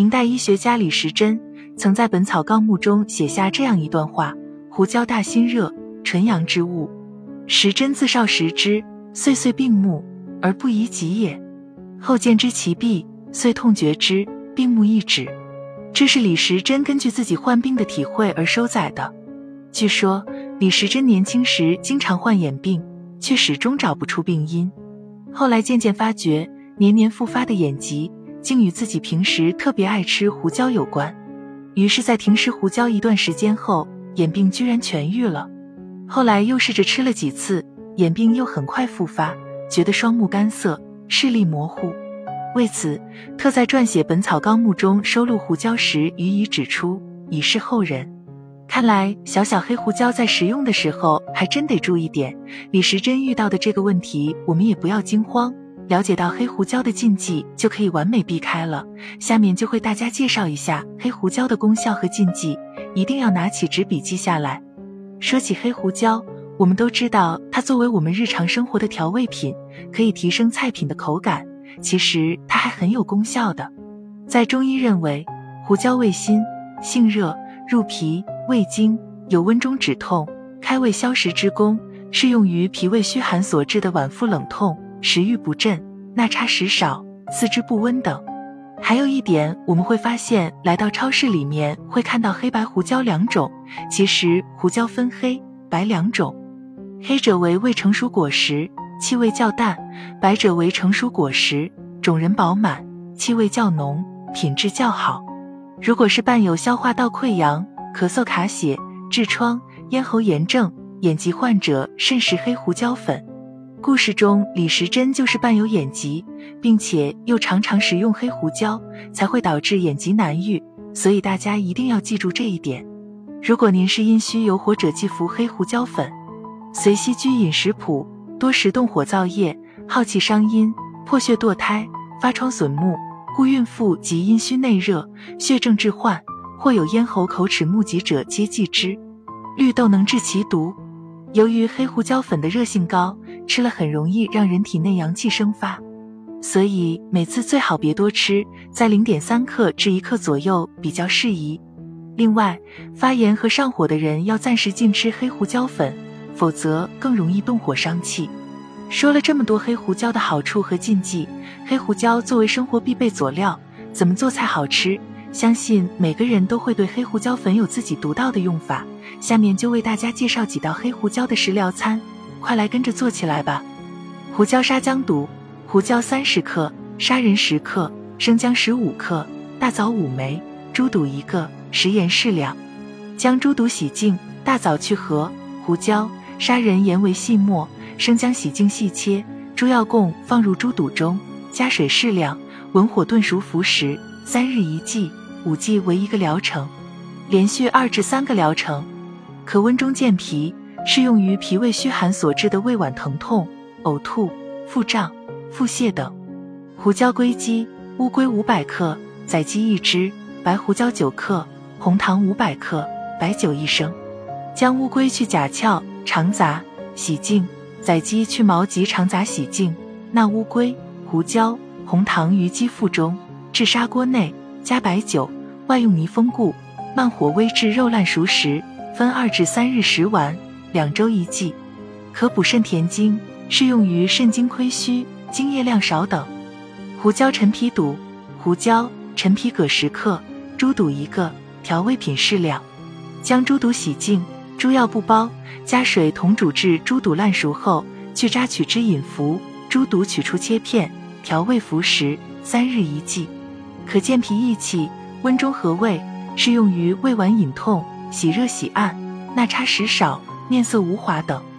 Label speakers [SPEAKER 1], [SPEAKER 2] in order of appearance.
[SPEAKER 1] 明代医学家李时珍曾在《本草纲目》中写下这样一段话：胡椒大辛热，纯阳之物。时珍自少食之，岁岁病目，而不宜及也。后见之其弊，遂痛绝之，病目一止。这是李时珍根据自己患病的体会而收载的。据说李时珍年轻时经常患眼病，却始终找不出病因。后来渐渐发觉，年年复发的眼疾竟与自己平时特别爱吃胡椒有关。于是，在停食胡椒一段时间后，眼病居然痊愈了。后来又试着吃了几次，眼病又很快复发，觉得双目干涩，视力模糊。为此，特在撰写《本草纲目》中收录胡椒时予以指出，以示后人。看来，小小黑胡椒在食用的时候还真得注意点。李时珍遇到的这个问题，我们也不要惊慌。了解到黑胡椒的禁忌，就可以完美避开了。下面就会大家介绍一下黑胡椒的功效和禁忌，一定要拿起纸笔记下来。说起黑胡椒，我们都知道它作为我们日常生活的调味品，可以提升菜品的口感。其实它还很有功效的。在中医认为，胡椒味辛，性热，入脾、胃经，有温中止痛、开胃消食之功，适用于脾胃虚寒所致的脘腹冷痛。食欲不振、纳差食少、四肢不温等。还有一点，我们会发现，来到超市里面会看到黑白胡椒两种。其实胡椒分黑白两种，黑者为未成熟果实，气味较淡；白者为成熟果实，种仁饱满，气味较浓，品质较好。如果是伴有消化道溃疡、咳嗽、卡血、痔疮、咽喉炎症、眼疾患者，慎食黑胡椒粉。故事中，李时珍就是伴有眼疾，并且又常常食用黑胡椒，才会导致眼疾难愈。所以大家一定要记住这一点。如果您是阴虚有火者，忌服黑胡椒粉。随西居饮食谱：多食动火燥液，耗气伤阴，破血堕胎，发疮损目，故孕妇及阴虚内热、血症致患，或有咽喉口齿目疾者，皆忌之。绿豆能治其毒。由于黑胡椒粉的热性高。吃了很容易让人体内阳气生发，所以每次最好别多吃，在零点三克至一克左右比较适宜。另外，发炎和上火的人要暂时禁吃黑胡椒粉，否则更容易动火伤气。说了这么多黑胡椒的好处和禁忌，黑胡椒作为生活必备佐料，怎么做才好吃？相信每个人都会对黑胡椒粉有自己独到的用法。下面就为大家介绍几道黑胡椒的食疗餐。快来跟着做起来吧！胡椒沙姜毒：胡椒三十克，砂仁十克，生姜十五克，大枣五枚，猪肚一个，食盐适量。将猪肚洗净，大枣去核，胡椒、砂仁研为细末，生姜洗净细切，猪药供放入猪肚中，加水适量，文火炖熟服食，三日一剂，五剂为一个疗程，连续二至三个疗程，可温中健脾。适用于脾胃虚寒所致的胃脘疼痛、呕吐、腹胀、腹泻等。胡椒归鸡：乌龟五百克，宰鸡一只，白胡椒九克，红糖五百克，白酒一升。将乌龟去甲壳、肠杂，洗净；宰鸡去毛及肠杂，洗净。纳乌龟、胡椒、红糖于鸡腹中，置砂锅内，加白酒，外用泥封固，慢火煨至肉烂熟时，分二至三日食完。两周一剂，可补肾填精，适用于肾精亏虚、精液量少等。胡椒陈皮肚：胡椒、陈皮各十克，猪肚一个，调味品适量。将猪肚洗净，猪药不包，加水同煮至猪肚烂熟后，去渣取汁饮服。猪肚取出切片，调味服食，三日一剂，可健脾益气、温中和胃，适用于胃脘隐痛、喜热喜按、纳差食少。面色无华等。